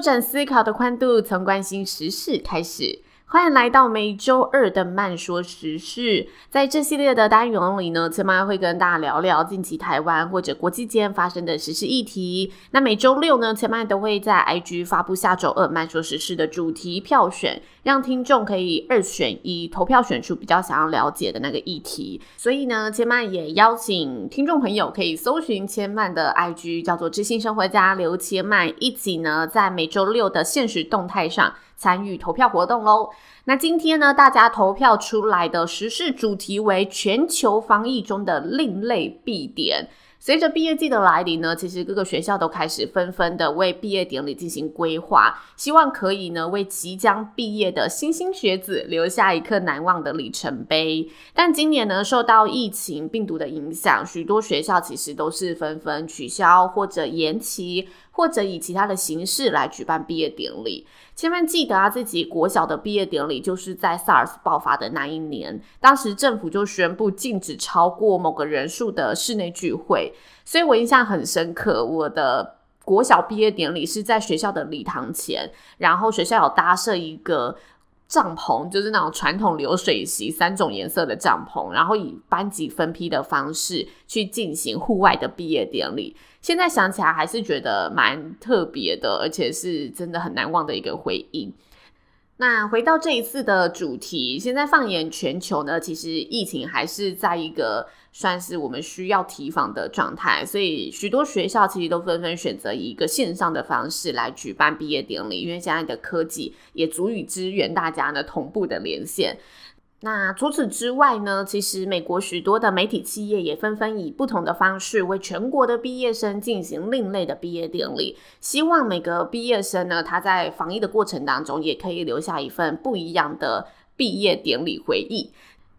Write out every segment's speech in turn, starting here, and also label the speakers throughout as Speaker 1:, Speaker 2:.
Speaker 1: 拓展思考的宽度，从关心时事开始。欢迎来到每周二的慢说时事。在这系列的单元里呢，千嫚会跟大家聊聊近期台湾或者国际间发生的时事议题。那每周六呢，千嫚都会在 IG 发布下周二慢说时事的主题票选，让听众可以二选一投票选出比较想要了解的那个议题。所以呢，千嫚也邀请听众朋友可以搜寻千嫚的 IG，叫做知性生活家刘千嫚，一起呢在每周六的限时动态上。参与投票活动喽！那今天呢，大家投票出来的时事主题为全球防疫中的另类必点。随着毕业季的来临呢，其实各个学校都开始纷纷的为毕业典礼进行规划，希望可以呢为即将毕业的莘莘学子留下一刻难忘的里程碑。但今年呢，受到疫情病毒的影响，许多学校其实都是纷纷取消或者延期，或者以其他的形式来举办毕业典礼。千万记得啊，自己国小的毕业典礼就是在 SARS 爆发的那一年，当时政府就宣布禁止超过某个人数的室内聚会，所以我印象很深刻。我的国小毕业典礼是在学校的礼堂前，然后学校有搭设一个帐篷，就是那种传统流水席三种颜色的帐篷，然后以班级分批的方式去进行户外的毕业典礼。现在想起来还是觉得蛮特别的，而且是真的很难忘的一个回忆。那回到这一次的主题，现在放眼全球呢，其实疫情还是在一个算是我们需要提防的状态，所以许多学校其实都纷纷选择以一个线上的方式来举办毕业典礼，因为现在的科技也足以支援大家呢同步的连线。那除此之外呢，其实美国许多的媒体企业也纷纷以不同的方式为全国的毕业生进行另类的毕业典礼，希望每个毕业生呢，他在防疫的过程当中也可以留下一份不一样的毕业典礼回忆。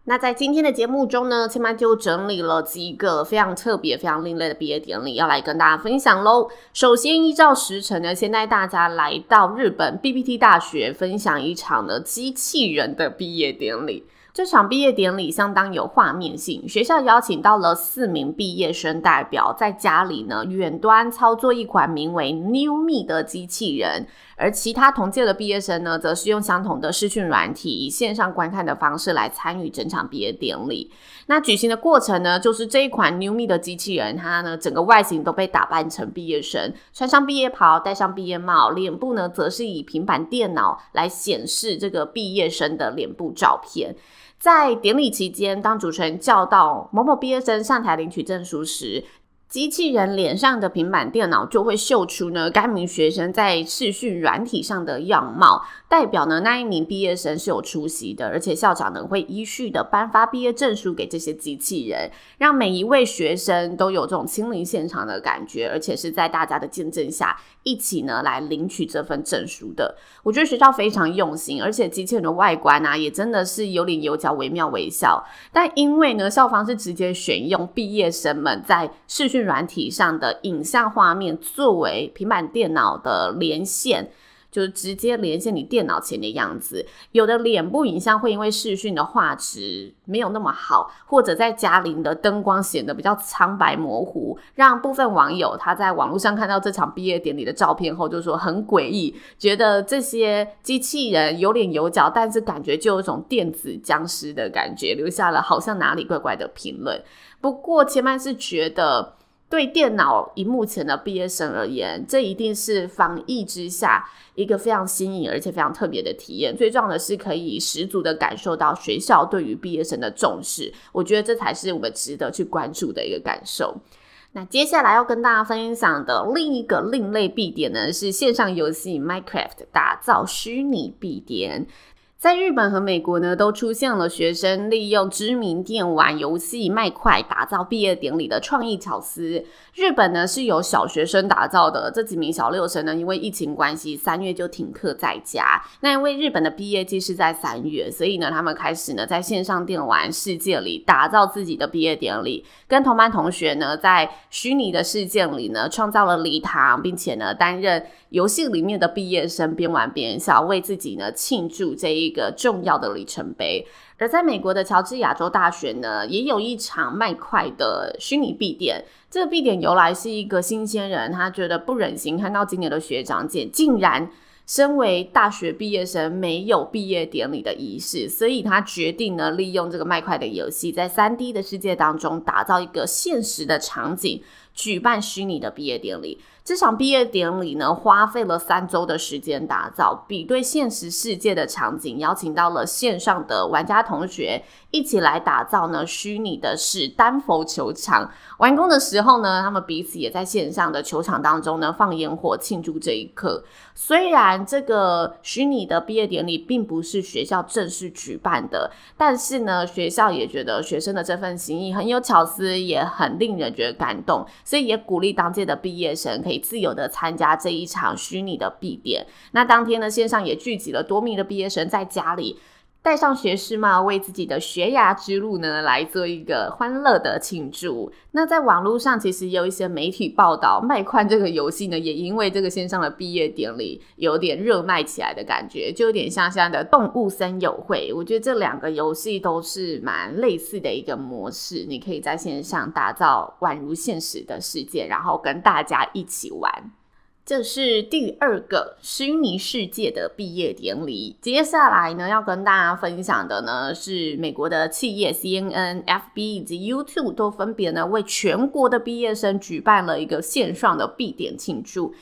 Speaker 1: 那在今天的节目中呢，千妈就整理了几个非常特别、非常另类的毕业典礼，要来跟大家分享喽。首先，依照时辰呢，先带大家来到日本 BPT 大学，分享一场的机器人的毕业典礼。这场毕业典礼相当有画面性，学校邀请到了四名毕业生代表，在家里呢远端操作一款名为 New Me 的机器人，而其他同届的毕业生呢，则是用相同的视讯软体，以线上观看的方式来参与整场毕业典礼。那举行的过程呢，就是这一款 New Me 的机器人，它呢整个外形都被打扮成毕业生，穿上毕业袍，戴上毕业帽，脸部呢则是以平板电脑来显示这个毕业生的脸部照片。在典礼期间，当主持人叫到某某毕业生上台领取证书时，机器人脸上的平板电脑就会秀出呢该名学生在视讯软体上的样貌，代表呢那一名毕业生是有出席的，而且校长呢会依序的颁发毕业证书给这些机器人，让每一位学生都有这种亲临现场的感觉，而且是在大家的见证下一起呢来领取这份证书的。我觉得学校非常用心，而且机器人的外观啊也真的是有脸有角，惟妙惟肖。但因为呢校方是直接选用毕业生们在视讯软体上的影像画面作为平板电脑的连线，就是直接连线你电脑前的样子。有的脸部影像会因为视讯的画质没有那么好，或者在家里的灯光显得比较苍白模糊，让部分网友他在网络上看到这场毕业典礼的照片后，就说很诡异，觉得这些机器人有脸有脚，但是感觉就有一种电子僵尸的感觉，留下了好像哪里怪怪的评论。不过千嫚是觉得。对电脑荧幕前的毕业生而言，这一定是防疫之下一个非常新颖而且非常特别的体验。最重要的是，可以十足的感受到学校对于毕业生的重视。我觉得这才是我们值得去关注的一个感受。那接下来要跟大家分享的另一个另类必点呢，是线上游戏 Minecraft 打造虚拟必点。在日本和美国呢，都出现了学生利用知名电玩游戏麦块打造毕业典礼的创意巧思。日本呢是由小学生打造的，这几名小六生呢，因为疫情关系，三月就停课在家。那因为日本的毕业季是在三月，所以呢，他们开始呢在线上电玩世界里打造自己的毕业典礼，跟同班同学呢在虚拟的世界里呢创造了礼堂，并且呢担任游戏里面的毕业生，边玩边笑，为自己呢庆祝这一。一个重要的里程碑。而在美国的乔治亚州大学呢，也有一场麦块的虚拟币店。这个毕典由来是一个新鲜人，他觉得不忍心看到今年的学长姐竟然身为大学毕业生没有毕业典礼的仪式，所以他决定呢，利用这个麦块的游戏，在 3D 的世界当中打造一个现实的场景，举办虚拟的毕业典礼。这场毕业典礼呢，花费了三周的时间打造，比对现实世界的场景，邀请到了线上的玩家同学一起来打造呢虚拟的是丹佛球场。完工的时候呢，他们彼此也在线上的球场当中呢放烟火庆祝这一刻。虽然这个虚拟的毕业典礼并不是学校正式举办的，但是呢，学校也觉得学生的这份心意很有巧思，也很令人觉得感动，所以也鼓励当届的毕业生可以自由的参加这一场虚拟的毕典。那当天呢，线上也聚集了多名的毕业生在家里。戴上学士帽，为自己的学涯之路呢来做一个欢乐的庆祝。那在网络上，其实有一些媒体报道，麦块这个游戏呢，也因为这个线上的毕业典礼有点热卖起来的感觉，就有点像现在的动物森友会。我觉得这两个游戏都是蛮类似的一个模式，你可以在线上打造宛如现实的世界，然后跟大家一起玩。这是第二个虚拟世界的毕业典礼。接下来呢，要跟大家分享的呢，是美国的企业 CNN、FB 以及 YouTube 都分别呢为全国的毕业生举办了一个线上的毕典庆祝。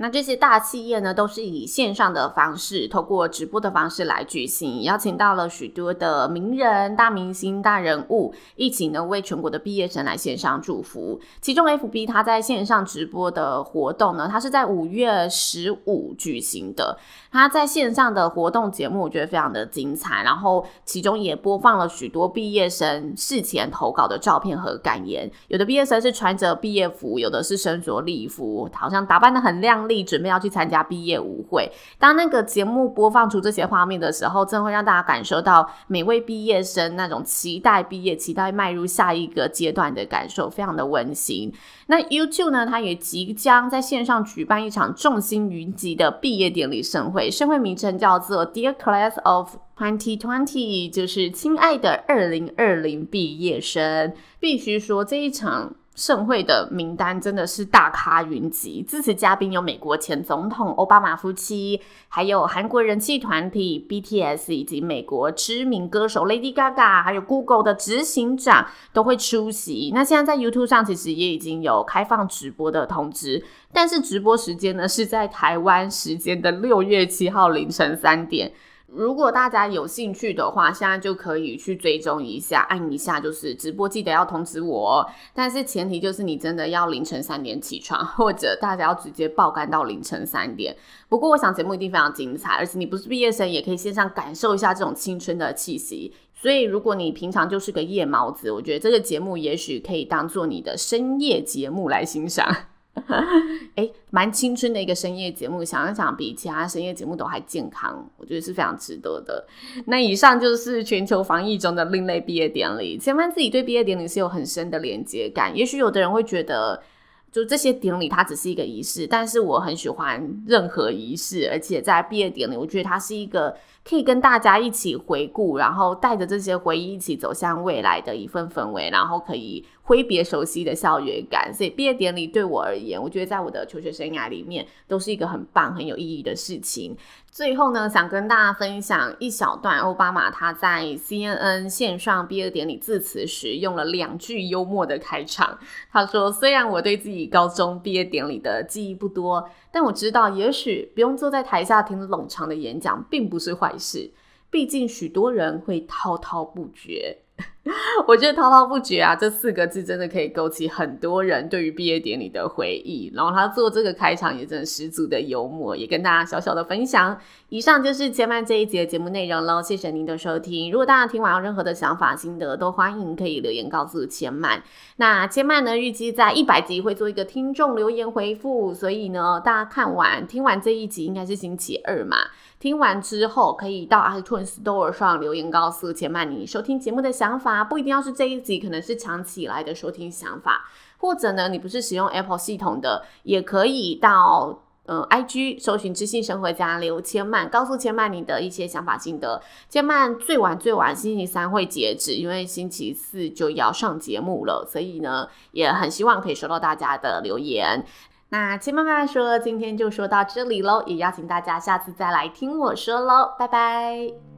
Speaker 1: 那这些大企业呢，都是以线上的方式，透过直播的方式来举行，邀请到了许多的名人、大明星、大人物，一起呢为全国的毕业生来线上祝福。其中，FB 它在线上直播的活动呢，它是在五月十五举行的。它在线上的活动节目，我觉得非常的精彩。然后，其中也播放了许多毕业生事前投稿的照片和感言。有的毕业生是穿着毕业服，有的是身着礼服，好像打扮的很亮丽，准备要去参加毕业舞会。当那个节目播放出这些画面的时候，真的会让大家感受到每位毕业生那种期待毕业、期待迈入下一个阶段的感受，非常的温馨。那 YouTube 呢，它也即将在线上举办一场众星云集的毕业典礼盛会，盛会名称叫做 Dear Class of 2020，就是亲爱的二零二零毕业生。必须说这一场。盛会的名单真的是大咖云集，致辞嘉宾有美国前总统奥巴马夫妻，还有韩国人气团体 BTS，以及美国知名歌手 Lady Gaga，还有 Google 的执行长都会出席。那现在在 YouTube 上其实也已经有开放直播的通知，但是直播时间呢是在台湾时间的六月七号凌晨三点。如果大家有兴趣的话，现在就可以去追踪一下，按一下就是直播，记得要通知我。但是前提就是你真的要凌晨三点起床，或者大家要直接爆肝到凌晨三点。不过我想节目一定非常精彩，而且你不是毕业生也可以线上感受一下这种青春的气息。所以如果你平常就是个夜猫子，我觉得这个节目也许可以当做你的深夜节目来欣赏。哎，蛮青春的一个深夜节目，想一想比其他深夜节目都还健康，我觉得是非常值得的。那以上就是全球防疫中的另类毕业典礼。千万自己对毕业典礼是有很深的连接感。也许有的人会觉得，就这些典礼它只是一个仪式，但是我很喜欢任何仪式，而且在毕业典礼，我觉得它是一个可以跟大家一起回顾，然后带着这些回忆一起走向未来的一份氛围，然后可以。挥别熟悉的校园感，所以毕业典礼对我而言，我觉得在我的求学生涯里面都是一个很棒、很有意义的事情。最后呢，想跟大家分享一小段奥巴马他在 CNN 线上毕业典礼致辞时用了两句幽默的开场。他说：“虽然我对自己高中毕业典礼的记忆不多，但我知道，也许不用坐在台下听冗长的演讲，并不是坏事。毕竟许多人会滔滔不绝。” 我觉得滔滔不绝啊，这四个字真的可以勾起很多人对于毕业典礼的回忆。然后他做这个开场也真的十足的幽默，也跟大家小小的分享。以上就是千嫚这一集节目内容喽，谢谢您的收听。如果大家听完有任何的想法心得，都欢迎可以留言告诉千曼。那千曼呢，预计在一百集会做一个听众留言回复，所以呢，大家看完听完这一集应该是星期二嘛。听完之后，可以到 iTunes Store 上留言告诉千曼你收听节目的想法，不一定要是这一集，可能是长期以来的收听想法，或者呢，你不是使用 Apple 系统的，也可以到呃 IG 搜寻知性生活家刘千曼，告诉千曼你的一些想法心得。千曼最晚最晚星期三会截止，因为星期四就要上节目了，所以呢，也很希望可以收到大家的留言。那千嫚嫚说，今天就说到这里喽，也邀请大家下次再来听我说喽，拜拜。